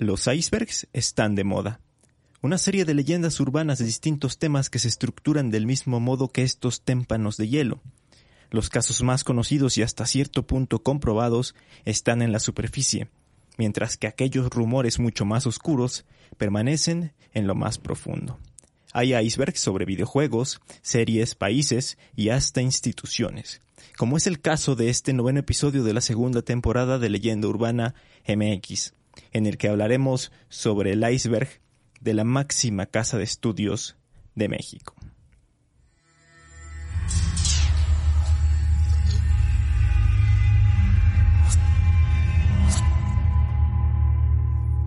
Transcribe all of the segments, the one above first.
Los icebergs están de moda. Una serie de leyendas urbanas de distintos temas que se estructuran del mismo modo que estos témpanos de hielo. Los casos más conocidos y hasta cierto punto comprobados están en la superficie, mientras que aquellos rumores mucho más oscuros permanecen en lo más profundo. Hay icebergs sobre videojuegos, series, países y hasta instituciones, como es el caso de este noveno episodio de la segunda temporada de Leyenda Urbana MX, en el que hablaremos sobre el iceberg de la máxima casa de estudios de México.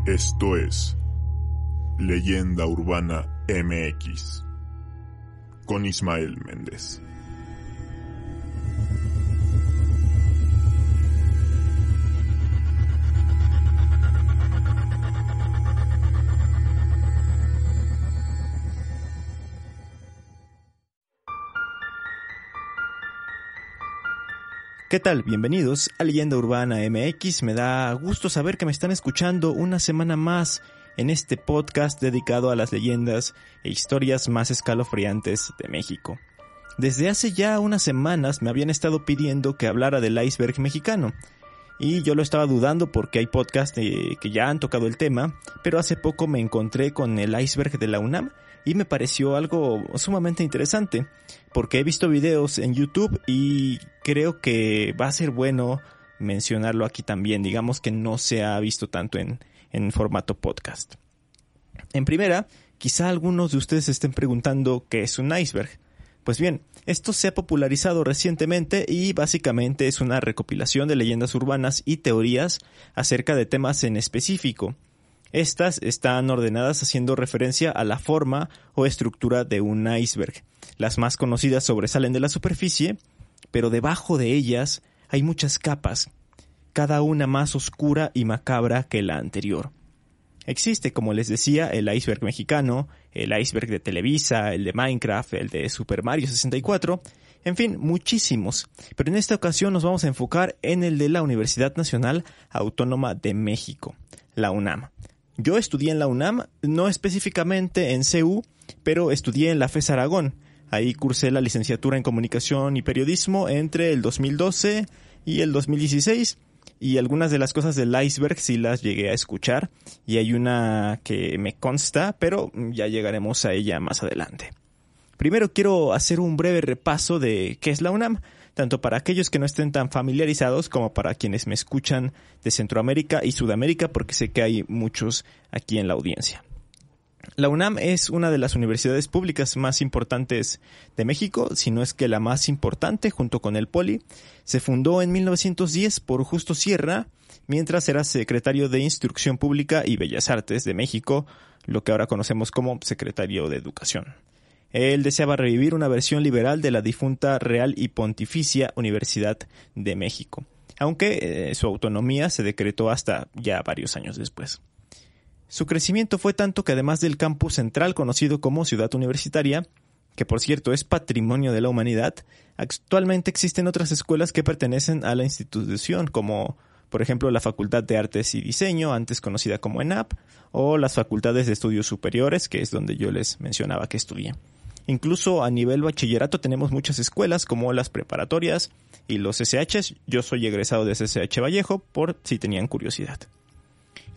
Esto es Leyenda Urbana MX con Ismael Méndez. ¿Qué tal? Bienvenidos a Leyenda Urbana MX. Me da gusto saber que me están escuchando una semana más en este podcast dedicado a las leyendas e historias más escalofriantes de México. Desde hace ya unas semanas me habían estado pidiendo que hablara del iceberg mexicano. Y yo lo estaba dudando porque hay podcasts que ya han tocado el tema, pero hace poco me encontré con el iceberg de la UNAM y me pareció algo sumamente interesante porque he visto videos en YouTube y creo que va a ser bueno mencionarlo aquí también, digamos que no se ha visto tanto en, en formato podcast. En primera, quizá algunos de ustedes estén preguntando qué es un iceberg. Pues bien, esto se ha popularizado recientemente y básicamente es una recopilación de leyendas urbanas y teorías acerca de temas en específico. Estas están ordenadas haciendo referencia a la forma o estructura de un iceberg. Las más conocidas sobresalen de la superficie, pero debajo de ellas hay muchas capas, cada una más oscura y macabra que la anterior. Existe, como les decía, el iceberg mexicano, el iceberg de Televisa, el de Minecraft, el de Super Mario 64, en fin, muchísimos. Pero en esta ocasión nos vamos a enfocar en el de la Universidad Nacional Autónoma de México, la UNAM. Yo estudié en la UNAM, no específicamente en CU, pero estudié en la FES Aragón. Ahí cursé la licenciatura en Comunicación y Periodismo entre el 2012 y el 2016 y algunas de las cosas del iceberg sí las llegué a escuchar y hay una que me consta, pero ya llegaremos a ella más adelante. Primero quiero hacer un breve repaso de qué es la UNAM, tanto para aquellos que no estén tan familiarizados como para quienes me escuchan de Centroamérica y Sudamérica, porque sé que hay muchos aquí en la audiencia. La UNAM es una de las universidades públicas más importantes de México, si no es que la más importante, junto con el Poli. Se fundó en 1910 por Justo Sierra, mientras era secretario de Instrucción Pública y Bellas Artes de México, lo que ahora conocemos como secretario de Educación. Él deseaba revivir una versión liberal de la difunta Real y Pontificia Universidad de México, aunque eh, su autonomía se decretó hasta ya varios años después. Su crecimiento fue tanto que además del campus central conocido como Ciudad Universitaria, que por cierto es patrimonio de la humanidad, actualmente existen otras escuelas que pertenecen a la institución, como por ejemplo la Facultad de Artes y Diseño, antes conocida como ENAP, o las Facultades de Estudios Superiores, que es donde yo les mencionaba que estudié. Incluso a nivel bachillerato tenemos muchas escuelas como las preparatorias y los SHs. Yo soy egresado de SSH Vallejo por si tenían curiosidad.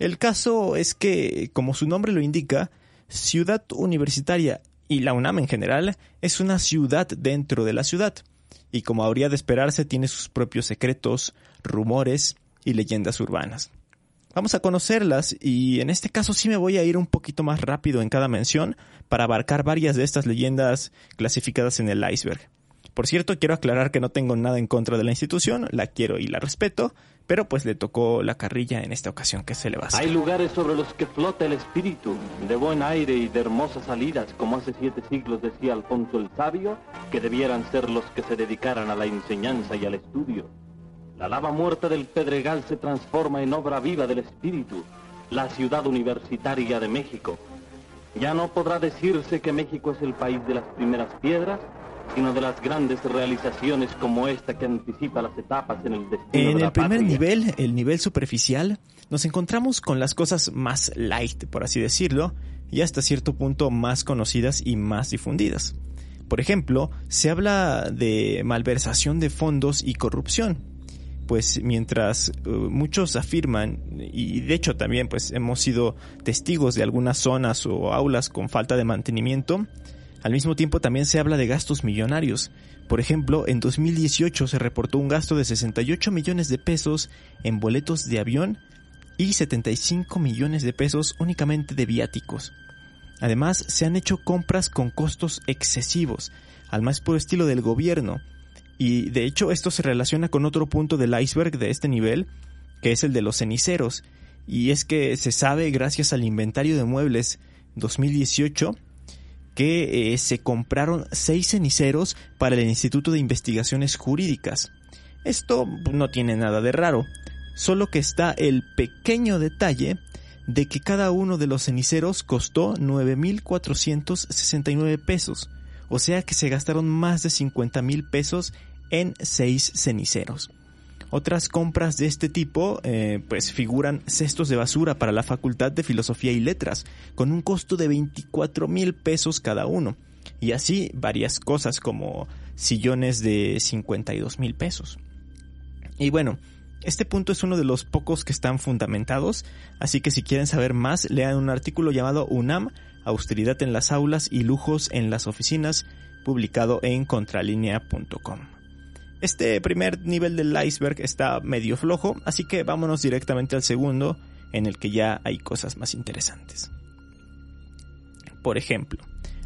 El caso es que, como su nombre lo indica, Ciudad Universitaria y la UNAM en general es una ciudad dentro de la ciudad, y como habría de esperarse tiene sus propios secretos, rumores y leyendas urbanas. Vamos a conocerlas y en este caso sí me voy a ir un poquito más rápido en cada mención para abarcar varias de estas leyendas clasificadas en el iceberg. Por cierto, quiero aclarar que no tengo nada en contra de la institución, la quiero y la respeto, pero pues le tocó la carrilla en esta ocasión que se le va a hacer. Hay lugares sobre los que flota el espíritu, de buen aire y de hermosas salidas, como hace siete siglos decía Alfonso el Sabio, que debieran ser los que se dedicaran a la enseñanza y al estudio. La lava muerta del Pedregal se transforma en obra viva del espíritu, la ciudad universitaria de México. Ya no podrá decirse que México es el país de las primeras piedras, sino de las grandes realizaciones como esta que anticipa las etapas en el destino En de la el primer patria. nivel, el nivel superficial, nos encontramos con las cosas más light, por así decirlo, y hasta cierto punto más conocidas y más difundidas. Por ejemplo, se habla de malversación de fondos y corrupción. Pues mientras eh, muchos afirman, y de hecho también pues hemos sido testigos de algunas zonas o aulas con falta de mantenimiento, al mismo tiempo también se habla de gastos millonarios. Por ejemplo, en 2018 se reportó un gasto de 68 millones de pesos en boletos de avión y 75 millones de pesos únicamente de viáticos. Además, se han hecho compras con costos excesivos, al más puro estilo del gobierno. Y de hecho esto se relaciona con otro punto del iceberg de este nivel, que es el de los ceniceros. Y es que se sabe gracias al inventario de muebles 2018 que eh, se compraron seis ceniceros para el Instituto de Investigaciones Jurídicas. Esto no tiene nada de raro, solo que está el pequeño detalle de que cada uno de los ceniceros costó 9.469 pesos, o sea que se gastaron más de 50 mil pesos en seis ceniceros. Otras compras de este tipo eh, pues figuran cestos de basura para la Facultad de Filosofía y Letras, con un costo de 24 mil pesos cada uno, y así varias cosas como sillones de 52 mil pesos. Y bueno, este punto es uno de los pocos que están fundamentados, así que si quieren saber más, lean un artículo llamado UNAM, Austeridad en las aulas y lujos en las oficinas, publicado en contralinea.com. Este primer nivel del iceberg está medio flojo, así que vámonos directamente al segundo, en el que ya hay cosas más interesantes. Por ejemplo,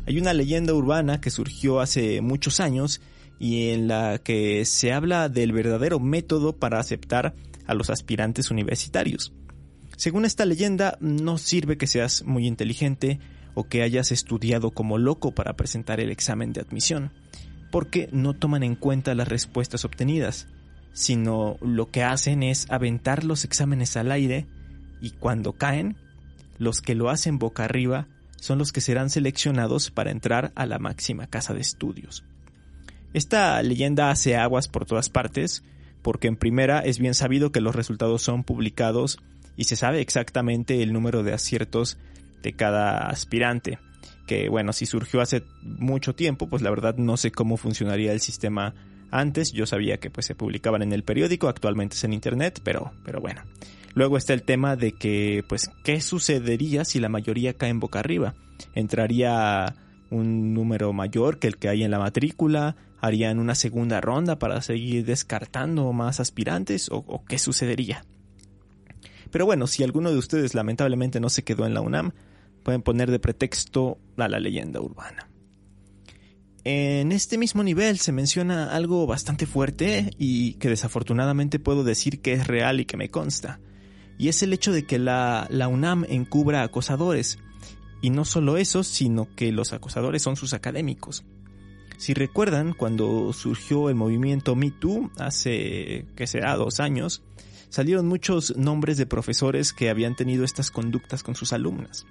hay una leyenda urbana que surgió hace muchos años y en la que se habla del verdadero método para aceptar a los aspirantes universitarios. Según esta leyenda, no sirve que seas muy inteligente o que hayas estudiado como loco para presentar el examen de admisión, porque no toman en cuenta las respuestas obtenidas, sino lo que hacen es aventar los exámenes al aire y cuando caen, los que lo hacen boca arriba son los que serán seleccionados para entrar a la máxima casa de estudios. Esta leyenda hace aguas por todas partes, porque en primera es bien sabido que los resultados son publicados y se sabe exactamente el número de aciertos de cada aspirante. Que bueno, si surgió hace mucho tiempo, pues la verdad no sé cómo funcionaría el sistema antes. Yo sabía que pues se publicaban en el periódico, actualmente es en internet, pero, pero bueno. Luego está el tema de que, pues, ¿qué sucedería si la mayoría cae en boca arriba? ¿Entraría un número mayor que el que hay en la matrícula? ¿Harían una segunda ronda para seguir descartando más aspirantes? ¿O, o qué sucedería? Pero bueno, si alguno de ustedes lamentablemente no se quedó en la UNAM, pueden poner de pretexto a la leyenda urbana. En este mismo nivel se menciona algo bastante fuerte y que desafortunadamente puedo decir que es real y que me consta. Y es el hecho de que la, la UNAM encubra acosadores. Y no solo eso, sino que los acosadores son sus académicos. Si recuerdan, cuando surgió el movimiento Me Too hace, que será, dos años, salieron muchos nombres de profesores que habían tenido estas conductas con sus alumnas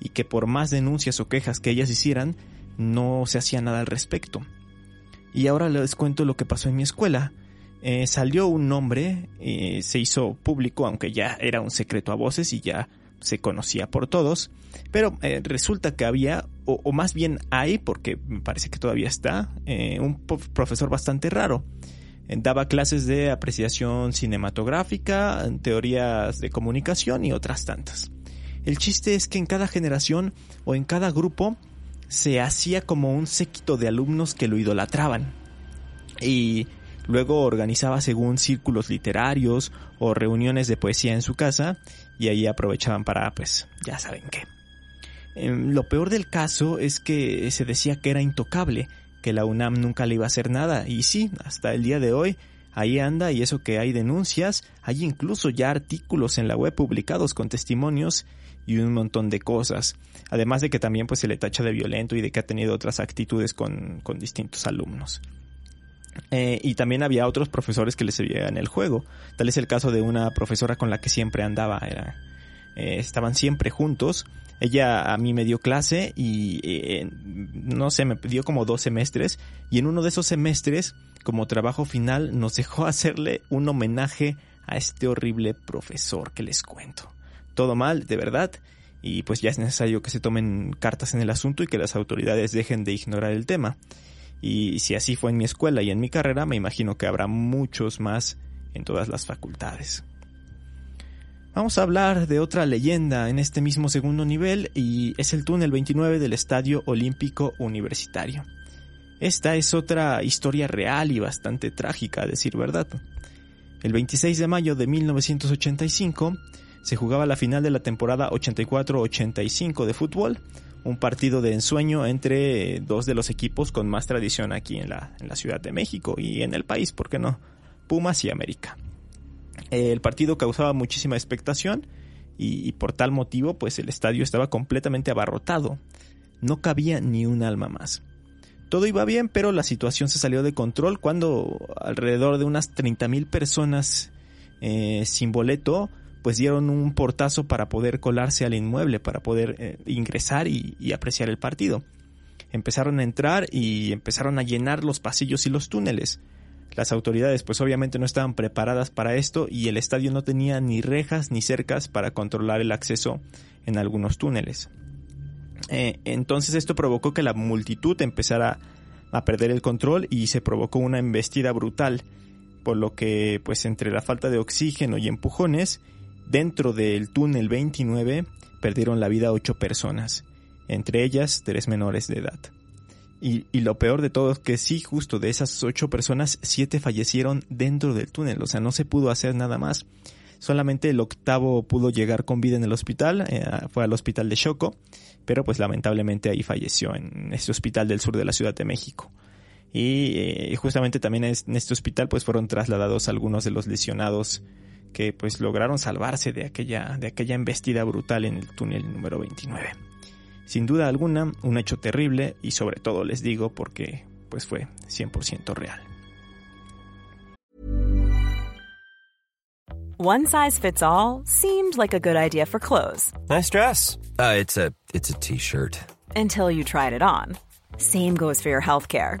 y que por más denuncias o quejas que ellas hicieran, no se hacía nada al respecto. Y ahora les cuento lo que pasó en mi escuela. Eh, salió un nombre, eh, se hizo público, aunque ya era un secreto a voces y ya se conocía por todos, pero eh, resulta que había, o, más bien hay, porque me parece que todavía está, un profesor bastante raro. Daba clases de apreciación cinematográfica, teorías de comunicación y otras tantas. El chiste es que en cada generación o en cada grupo se hacía como un séquito de alumnos que lo idolatraban. Y luego organizaba según círculos literarios o reuniones de poesía en su casa y ahí aprovechaban para, pues, ya saben qué. Lo peor del caso es que se decía que era intocable, que la UNAM nunca le iba a hacer nada y sí, hasta el día de hoy ahí anda y eso que hay denuncias, hay incluso ya artículos en la web publicados con testimonios y un montón de cosas. Además de que también pues se le tacha de violento y de que ha tenido otras actitudes con, con distintos alumnos. Eh, y también había otros profesores que le seguían el juego. Tal es el caso de una profesora con la que siempre andaba. Era, eh, estaban siempre juntos Ella a mí me dio clase y eh, no sé, me dio como dos semestres y en uno de esos semestres, como trabajo final, nos dejó hacerle un homenaje a este horrible profesor que les cuento. Todo mal, de verdad, y pues ya es necesario que se tomen cartas en el asunto y que las autoridades dejen de ignorar el tema. Y si así fue en mi escuela y en mi carrera, me imagino que habrá muchos más en todas las facultades. Vamos a hablar de otra leyenda en este mismo segundo nivel y es el túnel 29 del Estadio Olímpico Universitario. Esta es otra historia real y bastante trágica, a decir verdad. El 26 de mayo de 1985 se jugaba la final de la temporada 84-85 de fútbol, un partido de ensueño entre dos de los equipos con más tradición aquí en la, Ciudad de México y en el país, ¿por qué no? Pumas y América. El partido causaba muchísima expectación y, por tal motivo pues el estadio estaba completamente abarrotado. No cabía ni un alma más. Todo iba bien, pero la situación se salió de control cuando alrededor de unas 30.000 personas eh, sin boleto pues dieron un portazo para poder colarse al inmueble, para poder eh, ingresar y apreciar el partido. Empezaron a entrar y empezaron a llenar los pasillos y los túneles. Las autoridades pues obviamente no estaban preparadas para esto y el estadio no tenía ni rejas ni cercas para controlar el acceso en algunos túneles. Eh, entonces esto provocó que la multitud empezara a perder el control y se provocó una embestida brutal, por lo que pues entre la falta de oxígeno y empujones, dentro del túnel 29 perdieron la vida ocho personas, entre ellas tres menores de edad. Y, lo peor de todo es que sí, justo de esas ocho personas, siete fallecieron dentro del túnel, o sea, no se pudo hacer nada más. Solamente el octavo pudo llegar con vida en el hospital, eh, fue al hospital de Choco, pero pues lamentablemente ahí falleció en este hospital del sur de la Ciudad de México. Y eh, justamente también en este hospital pues fueron trasladados algunos de los lesionados que pues lograron salvarse de aquella, de aquella embestida brutal en el túnel número 29. Sin duda alguna, un hecho terrible y sobre todo les digo porque pues fue 100% real. One size fits all seemed like a good idea for clothes. Nice dress. Uh, it's a it's a t-shirt. Until you tried it on. Same goes for your healthcare.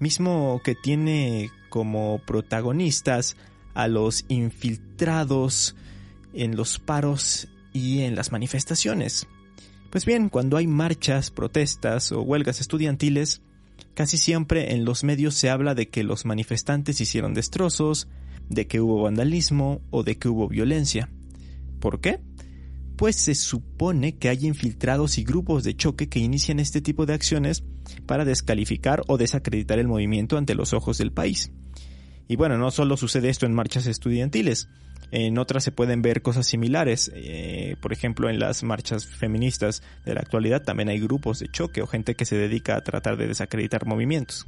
Mismo que tiene como protagonistas a los infiltrados en los paros y en las manifestaciones. Pues bien, cuando hay marchas, protestas o huelgas estudiantiles, casi siempre en los medios se habla de que los manifestantes hicieron destrozos, de que hubo vandalismo o de que hubo violencia. ¿Por qué? Pues se supone que hay infiltrados y grupos de choque que inician este tipo de acciones para descalificar o desacreditar el movimiento ante los ojos del país. Y bueno, no solo sucede esto en marchas estudiantiles, en otras se pueden ver cosas similares. Eh, por ejemplo, en las marchas feministas de la actualidad también hay grupos de choque o gente que se dedica a tratar de desacreditar movimientos.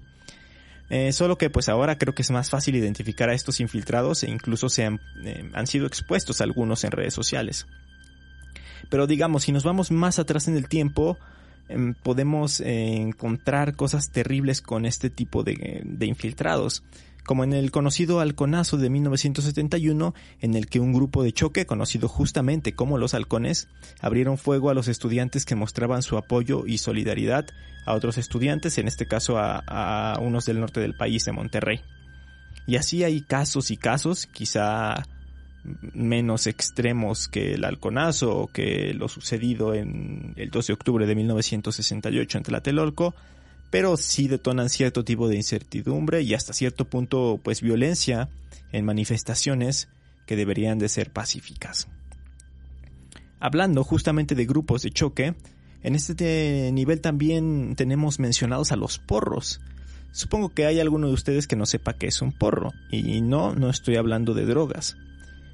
Eh, solo que pues ahora creo que es más fácil identificar a estos infiltrados e incluso se han, eh, han sido expuestos algunos en redes sociales. Pero digamos, si nos vamos más atrás en el tiempo, em, podemos eh, encontrar cosas terribles con este tipo de, infiltrados como en el conocido halconazo de 1971, en el que un grupo de choque, conocido justamente como los halcones, abrieron fuego a los estudiantes que mostraban su apoyo y solidaridad a otros estudiantes, en este caso a, a unos del norte del país, de Monterrey. Y así hay casos y casos, quizá menos extremos que el halconazo o que lo sucedido en el 12 de octubre de 1968 en Tlatelolco, pero sí detonan cierto tipo de incertidumbre y hasta cierto punto pues violencia en manifestaciones que deberían de ser pacíficas. Hablando justamente de grupos de choque, en este nivel también tenemos mencionados a los porros. Supongo que hay alguno de ustedes que no sepa qué es un porro, y no, no estoy hablando de drogas.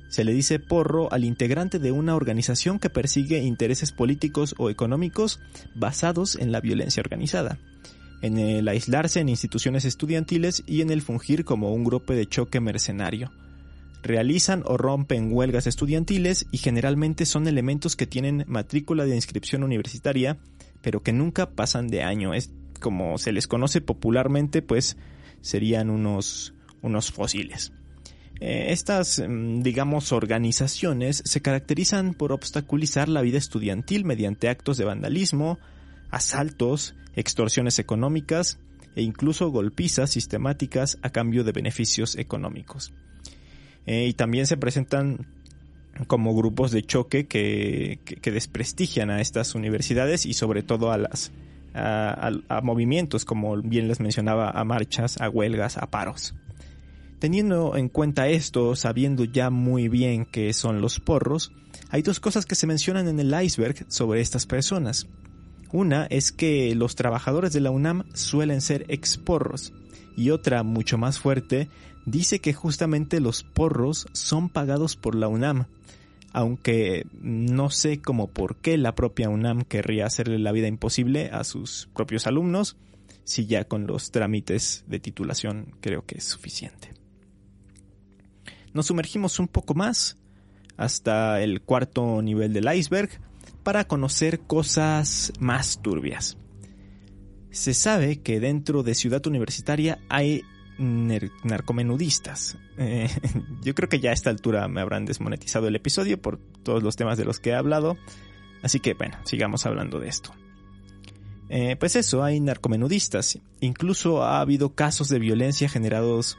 Se le dice porro al integrante de una organización que persigue intereses políticos o económicos basados en la violencia organizada, en el aislarse en instituciones estudiantiles y en el fungir como un grupo de choque mercenario. Realizan o rompen huelgas estudiantiles y generalmente son elementos que tienen matrícula de inscripción universitaria, pero que nunca pasan de año. Es como se les conoce popularmente, pues serían unos, unos fósiles. Eh, estas, mm, digamos, organizaciones se caracterizan por obstaculizar la vida estudiantil mediante actos de vandalismo, asaltos, extorsiones económicas e incluso golpizas sistemáticas a cambio de beneficios económicos. Eh, y también se presentan como grupos de choque que, desprestigian a estas universidades y sobre todo a las a movimientos como bien les mencionaba a marchas, a huelgas, a paros. Teniendo en cuenta esto, sabiendo ya muy bien qué son los porros, hay dos cosas que se mencionan en el iceberg sobre estas personas. Una es que los trabajadores de la UNAM suelen ser exporros y otra, mucho más fuerte, dice que justamente los porros son pagados por la UNAM, aunque no sé cómo por qué la propia UNAM querría hacerle la vida imposible a sus propios alumnos, si ya con los trámites de titulación creo que es suficiente nos sumergimos un poco más hasta el cuarto nivel del iceberg para conocer cosas más turbias. Se sabe que dentro de Ciudad Universitaria hay narcomenudistas. Eh, yo creo que ya a esta altura me habrán desmonetizado el episodio por todos los temas de los que he hablado. Así que bueno, sigamos hablando de esto. Eh, pues eso, hay narcomenudistas. Incluso ha habido casos de violencia generados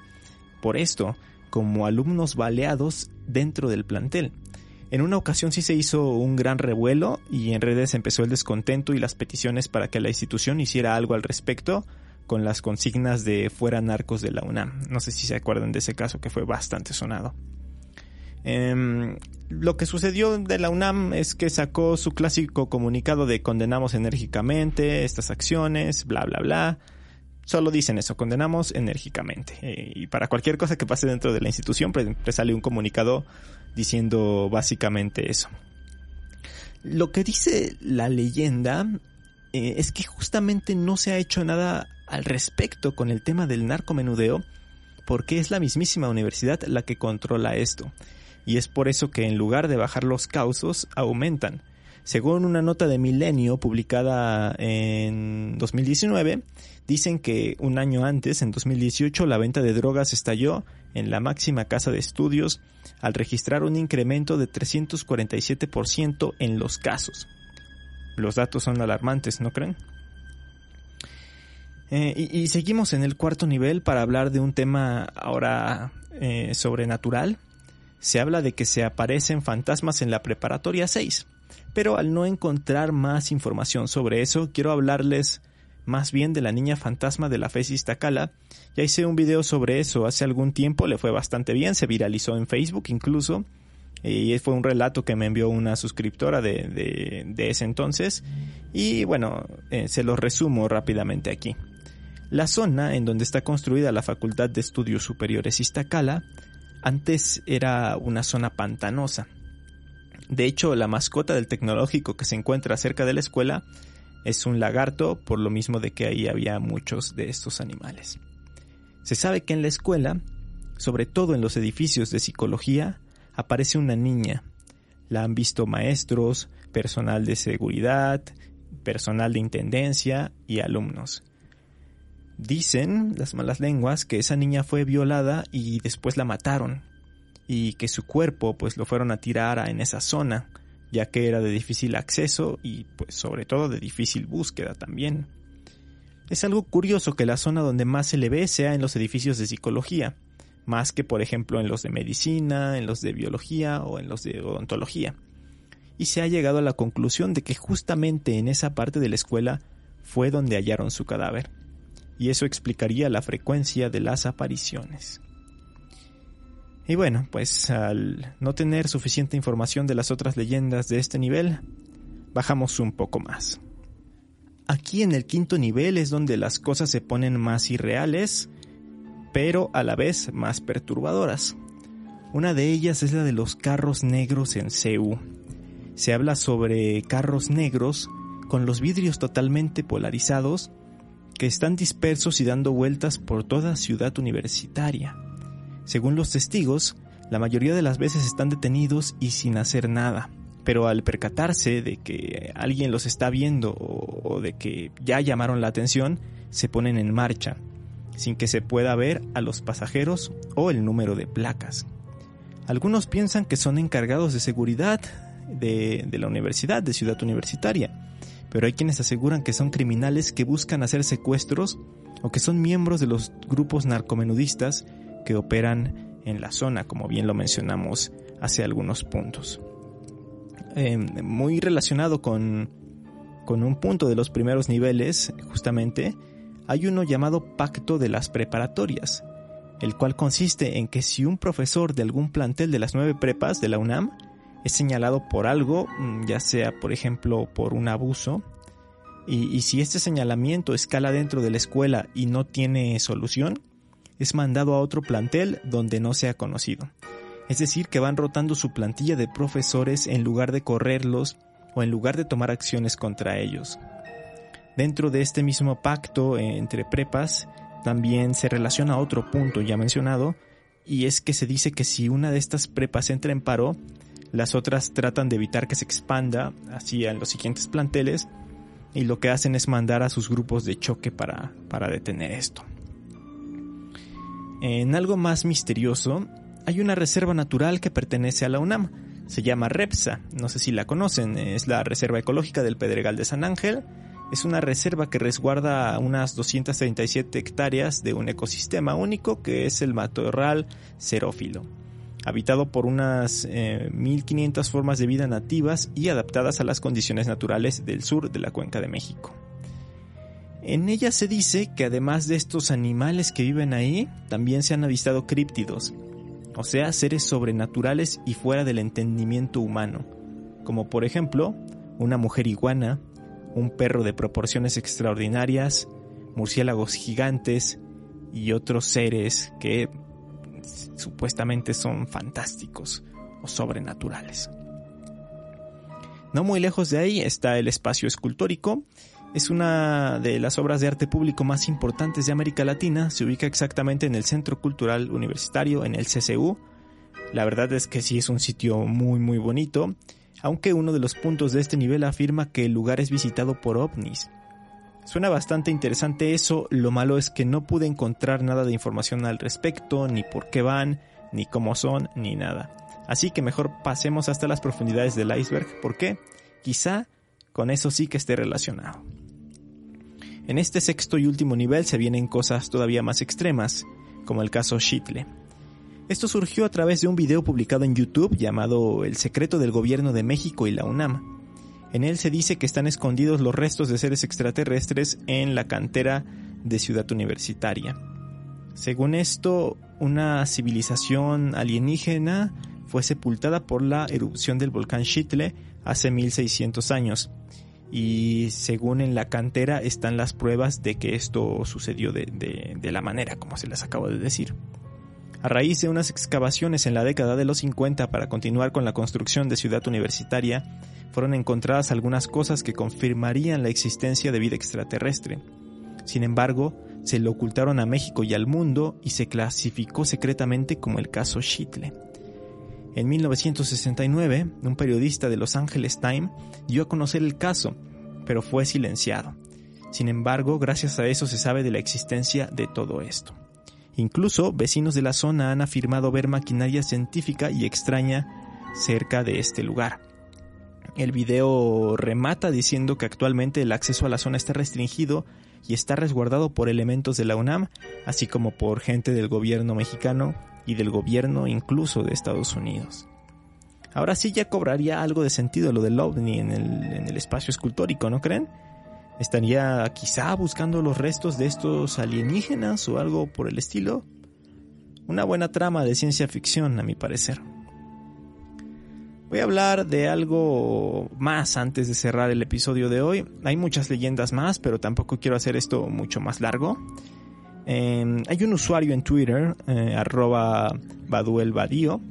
por esto como alumnos baleados dentro del plantel. En una ocasión sí se hizo un gran revuelo y en redes empezó el descontento y las peticiones para que la institución hiciera algo al respecto con las consignas de fuera narcos de la UNAM. No sé si se acuerdan de ese caso que fue bastante sonado. Em, lo que sucedió de la UNAM es que sacó su clásico comunicado de condenamos enérgicamente estas acciones, bla, bla, bla solo dicen eso, condenamos enérgicamente. Eh, y para cualquier cosa que pase dentro de la institución, pues, sale un comunicado diciendo básicamente eso. Lo que dice la leyenda eh, es que justamente no se ha hecho nada al respecto con el tema del narcomenudeo, porque es la mismísima universidad la que controla esto. Y es por eso que en lugar de bajar los causos, aumentan. Según una nota de Milenio publicada en 2019, dicen que un año antes, en 2018, la venta de drogas estalló en la máxima casa de estudios al registrar un incremento de 347% en los casos. Los datos son alarmantes, ¿no creen? Eh, y, seguimos en el cuarto nivel para hablar de un tema ahora eh, sobrenatural. Se habla de que se aparecen fantasmas en la preparatoria 6 pero al no encontrar más información sobre eso, quiero hablarles más bien de la niña fantasma de la Iztacala. Ya hice un video sobre eso hace algún tiempo, le fue bastante bien, se viralizó en Facebook incluso. Y fue un relato que me envió una suscriptora de, de, ese entonces. Y bueno, eh, se lo resumo rápidamente aquí. La zona en donde está construida la Facultad de Estudios Superiores Iztacala antes era una zona pantanosa de hecho, la mascota del tecnológico que se encuentra cerca de la escuela es un lagarto, por lo mismo de que ahí había muchos de estos animales. Se sabe que en la escuela, sobre todo en los edificios de psicología, aparece una niña. La han visto maestros, personal de seguridad, personal de intendencia y alumnos. Dicen las malas lenguas que esa niña fue violada y después la mataron, y que su cuerpo pues lo fueron a tirar en esa zona, ya que era de difícil acceso y pues sobre todo de difícil búsqueda también. Es algo curioso que la zona donde más se le ve sea en los edificios de psicología, más que por ejemplo en los de medicina, en los de biología o en los de odontología. Y se ha llegado a la conclusión de que justamente en esa parte de la escuela fue donde hallaron su cadáver. Y eso explicaría la frecuencia de las apariciones. Y bueno, pues al no tener suficiente información de las otras leyendas de este nivel, bajamos un poco más. Aquí en el quinto nivel es donde las cosas se ponen más irreales, pero a la vez más perturbadoras. Una de ellas es la de los carros negros en CEU. Se habla sobre carros negros con los vidrios totalmente polarizados que están dispersos y dando vueltas por toda ciudad universitaria. Según los testigos, la mayoría de las veces están detenidos y sin hacer nada pero al percatarse de que alguien los está viendo o, de que ya llamaron la atención, se ponen en marcha, sin que se pueda ver a los pasajeros o el número de placas. Algunos piensan que son encargados de seguridad de, la universidad, de ciudad universitaria, pero hay quienes aseguran que son criminales que buscan hacer secuestros o que son miembros de los grupos narcomenudistas que operan en la zona, como bien lo mencionamos hace algunos puntos. Em, muy relacionado con, con un punto de los primeros niveles, justamente, hay uno llamado Pacto de las Preparatorias, el cual consiste en que si un profesor de algún plantel de las nueve prepas de la UNAM es señalado por algo, mm, ya sea por ejemplo por un abuso, y, y, si este señalamiento escala dentro de la escuela y no tiene solución, es mandado a otro plantel donde no sea conocido es decir, que van rotando su plantilla de profesores en lugar de correrlos o en lugar de tomar acciones contra ellos. Dentro de este mismo pacto entre prepas, también se relaciona otro punto ya mencionado, y es que se dice que si una de estas prepas entra en paro, las otras tratan de evitar que se expanda hacia los siguientes planteles, y lo que hacen es mandar a sus grupos de choque para, para detener esto. En algo más misterioso, hay una reserva natural que pertenece a la UNAM. Se llama REPSA, no sé si la conocen, es la Reserva Ecológica del Pedregal de San Ángel. Es una reserva que resguarda unas 237 hectáreas de un ecosistema único que es el matorral xerófilo, habitado por unas 1500 eh, formas de vida nativas y adaptadas a las condiciones naturales del sur de la cuenca de México. En ella se dice que además de estos animales que viven ahí, también se han avistado críptidos, o sea, seres sobrenaturales y fuera del entendimiento humano, como por ejemplo una mujer iguana, un perro de proporciones extraordinarias, murciélagos gigantes y otros seres que supuestamente son fantásticos o sobrenaturales. No muy lejos de ahí está el espacio escultórico, es una de las obras de arte público más importantes de América Latina. Se ubica exactamente en el Centro Cultural Universitario, en el CCU. La verdad es que sí es un sitio muy muy bonito, aunque uno de los puntos de este nivel afirma que el lugar es visitado por ovnis. Suena bastante interesante eso, lo malo es que no pude encontrar nada de información al respecto, ni por qué van, ni cómo son, ni nada. Así que mejor pasemos hasta las profundidades del iceberg, porque quizá con eso sí que esté relacionado. En este sexto y último nivel se vienen cosas todavía más extremas, como el caso Shitle. Esto surgió a través de un video publicado en YouTube llamado El secreto del gobierno de México y la UNAM. En él se dice que están escondidos los restos de seres extraterrestres en la cantera de Ciudad Universitaria. Según esto, una civilización alienígena fue sepultada por la erupción del volcán Shitle hace 1600 años y según en la cantera están las pruebas de que esto sucedió de, la manera como se les acabo de decir. A raíz de unas excavaciones en la década de los 50 para continuar con la construcción de Ciudad Universitaria, fueron encontradas algunas cosas que confirmarían la existencia de vida extraterrestre. Sin embargo, se lo ocultaron a México y al mundo y se clasificó secretamente como el caso Shitle. En 1969, un periodista de Los Angeles Times dio a conocer el caso, pero fue silenciado. Sin embargo, gracias a eso se sabe de la existencia de todo esto. Incluso vecinos de la zona han afirmado ver maquinaria científica y extraña cerca de este lugar. El video remata diciendo que actualmente el acceso a la zona está restringido y está resguardado por elementos de la UNAM, así como por gente del gobierno mexicano y del gobierno incluso de Estados Unidos. Ahora sí ya cobraría algo de sentido lo del ovni en el, en el espacio escultórico, ¿no creen? ¿Estaría quizá buscando los restos de estos alienígenas o algo por el estilo? Una buena trama de ciencia ficción, a mi parecer. Voy a hablar de algo más antes de cerrar el episodio de hoy. Hay muchas leyendas más, pero tampoco quiero hacer esto mucho más largo. Eh, hay un usuario en Twitter, eh, arroba baduelbadío.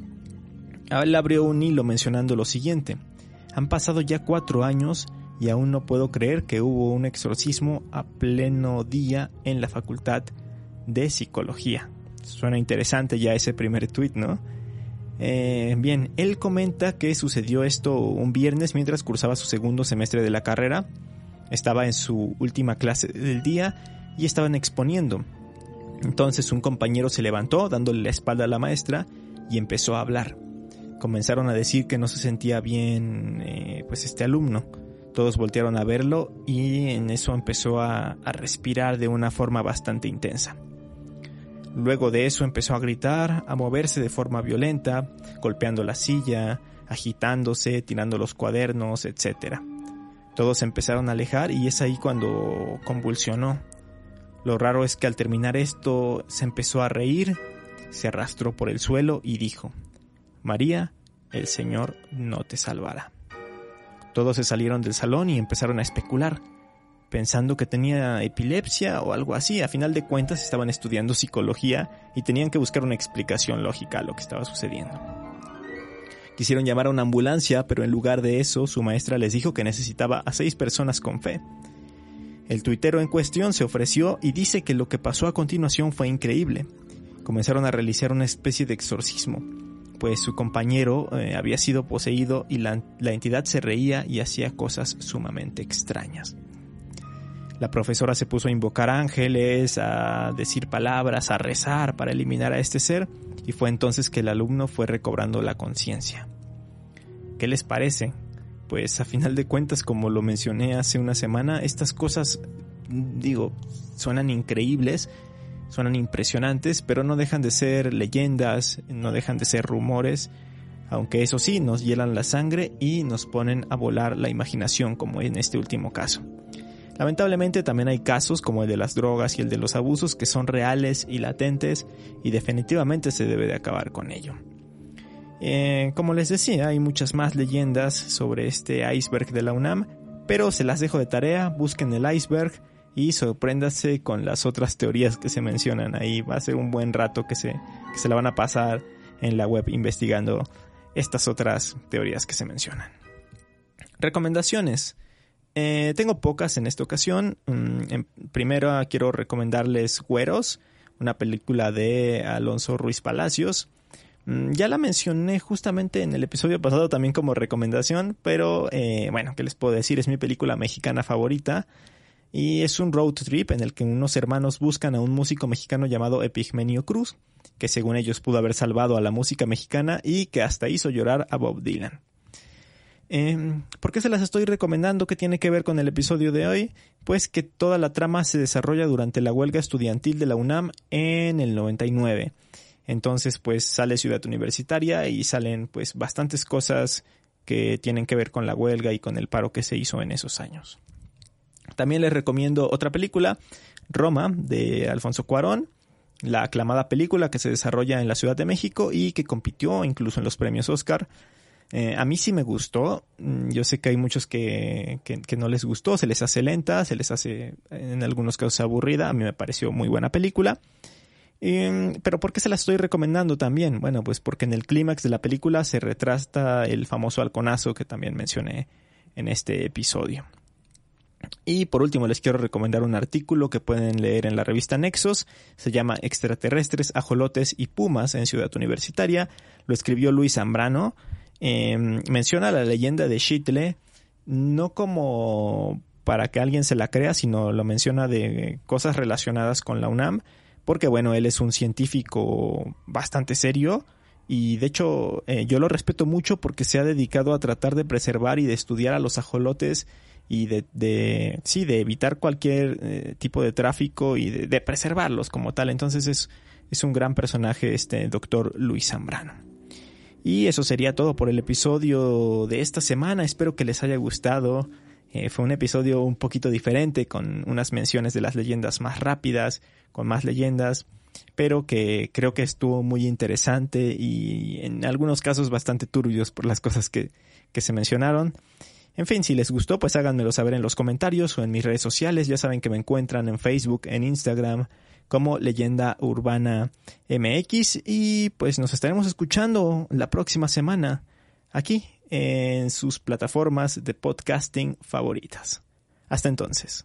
Él abrió un hilo mencionando lo siguiente. Han pasado ya cuatro años y aún no puedo creer que hubo un exorcismo a pleno día en la facultad de psicología. Suena interesante ya ese primer tweet, ¿no? Eh, bien, él comenta que sucedió esto un viernes mientras cursaba su segundo semestre de la carrera. Estaba en su última clase del día y estaban exponiendo. Entonces un compañero se levantó dándole la espalda a la maestra y empezó a hablar. Comenzaron a decir que no se sentía bien eh, pues este alumno. Todos voltearon a verlo y en eso empezó a, a respirar de una forma bastante intensa. Luego de eso empezó a gritar, a moverse de forma violenta, golpeando la silla, agitándose, tirando los cuadernos, etc. Todos empezaron a alejar y es ahí cuando convulsionó. Lo raro es que al terminar esto se empezó a reír, se arrastró por el suelo y dijo, María, el Señor no te salvará. Todos se salieron del salón y empezaron a especular, pensando que tenía epilepsia o algo así. A final de cuentas estaban estudiando psicología y tenían que buscar una explicación lógica a lo que estaba sucediendo. Quisieron llamar a una ambulancia, pero en lugar de eso su maestra les dijo que necesitaba a seis personas con fe. El tuitero en cuestión se ofreció y dice que lo que pasó a continuación fue increíble. Comenzaron a realizar una especie de exorcismo, pues su compañero eh, había sido poseído y la, la entidad se reía y hacía cosas sumamente extrañas. La profesora se puso a invocar ángeles, a decir palabras, a rezar para eliminar a este ser, y fue entonces que el alumno fue recobrando la conciencia. ¿Qué les parece? Pues a final de cuentas, como lo mencioné hace una semana, estas cosas, digo, suenan increíbles, suenan impresionantes, pero no dejan de ser leyendas, no dejan de ser rumores, aunque eso sí, nos hielan la sangre y nos ponen a volar la imaginación, como en este último caso. Lamentablemente también hay casos como el de las drogas y el de los abusos que son reales y latentes y definitivamente se debe de acabar con ello. Eh, como les decía, hay muchas más leyendas sobre este iceberg de la UNAM, pero se las dejo de tarea, busquen el iceberg y sorpréndase con las otras teorías que se mencionan ahí. Va a ser un buen rato que se, que se la van a pasar en la web investigando estas otras teorías que se mencionan. Recomendaciones. Eh, tengo pocas en esta ocasión. Mm, en, primero quiero recomendarles Güeros, una película de Alonso Ruiz Palacios. Mm, ya la mencioné justamente en el episodio pasado también como recomendación, pero eh, bueno, ¿qué les puedo decir? Es mi película mexicana favorita y es un road trip en el que unos hermanos buscan a un músico mexicano llamado Epigmenio Cruz, que según ellos pudo haber salvado a la música mexicana y que hasta hizo llorar a Bob Dylan. Eh, ¿Por qué se las estoy recomendando? ¿Qué tiene que ver con el episodio de hoy? Pues que toda la trama se desarrolla durante la huelga estudiantil de la UNAM en el 99. Entonces, pues sale Ciudad Universitaria y salen pues bastantes cosas que tienen que ver con la huelga y con el paro que se hizo en esos años. También les recomiendo otra película, Roma, de Alfonso Cuarón, la aclamada película que se desarrolla en la Ciudad de México y que compitió incluso en los premios Oscar. Eh, a mí sí me gustó. Mm, yo sé que hay muchos que, que, no les gustó, se les hace lenta, se les hace en algunos casos aburrida. A mí me pareció muy buena película. Pero ¿por qué se la estoy recomendando también? Bueno, pues porque en el clímax de la película se retrata el famoso halconazo que también mencioné en este episodio. Y por último les quiero recomendar un artículo que pueden leer en la revista Nexos. Se llama Extraterrestres, Ajolotes y Pumas en Ciudad Universitaria. Lo escribió Luis Zambrano. Eh, menciona la leyenda de Chitle no como para que alguien se la crea, sino lo menciona de cosas relacionadas con la UNAM, porque bueno, él es un científico bastante serio y de hecho eh, yo lo respeto mucho porque se ha dedicado a tratar de preservar y de estudiar a los ajolotes y de, de sí de evitar cualquier eh, tipo de tráfico y de, de, preservarlos como tal. Entonces es, es un gran personaje este doctor Luis Zambrano y eso sería todo por el episodio de esta semana espero que les haya gustado eh, fue un episodio un poquito diferente con unas menciones de las leyendas más rápidas con más leyendas pero que creo que estuvo muy interesante y en algunos casos bastante turbios por las cosas que, que se mencionaron. En fin, si les gustó, pues háganmelo saber en los comentarios o en mis redes sociales. Ya saben que me encuentran en Facebook, en Instagram, como Leyenda Urbana MX. Y pues nos estaremos escuchando la próxima semana aquí en sus plataformas de podcasting favoritas. Hasta entonces.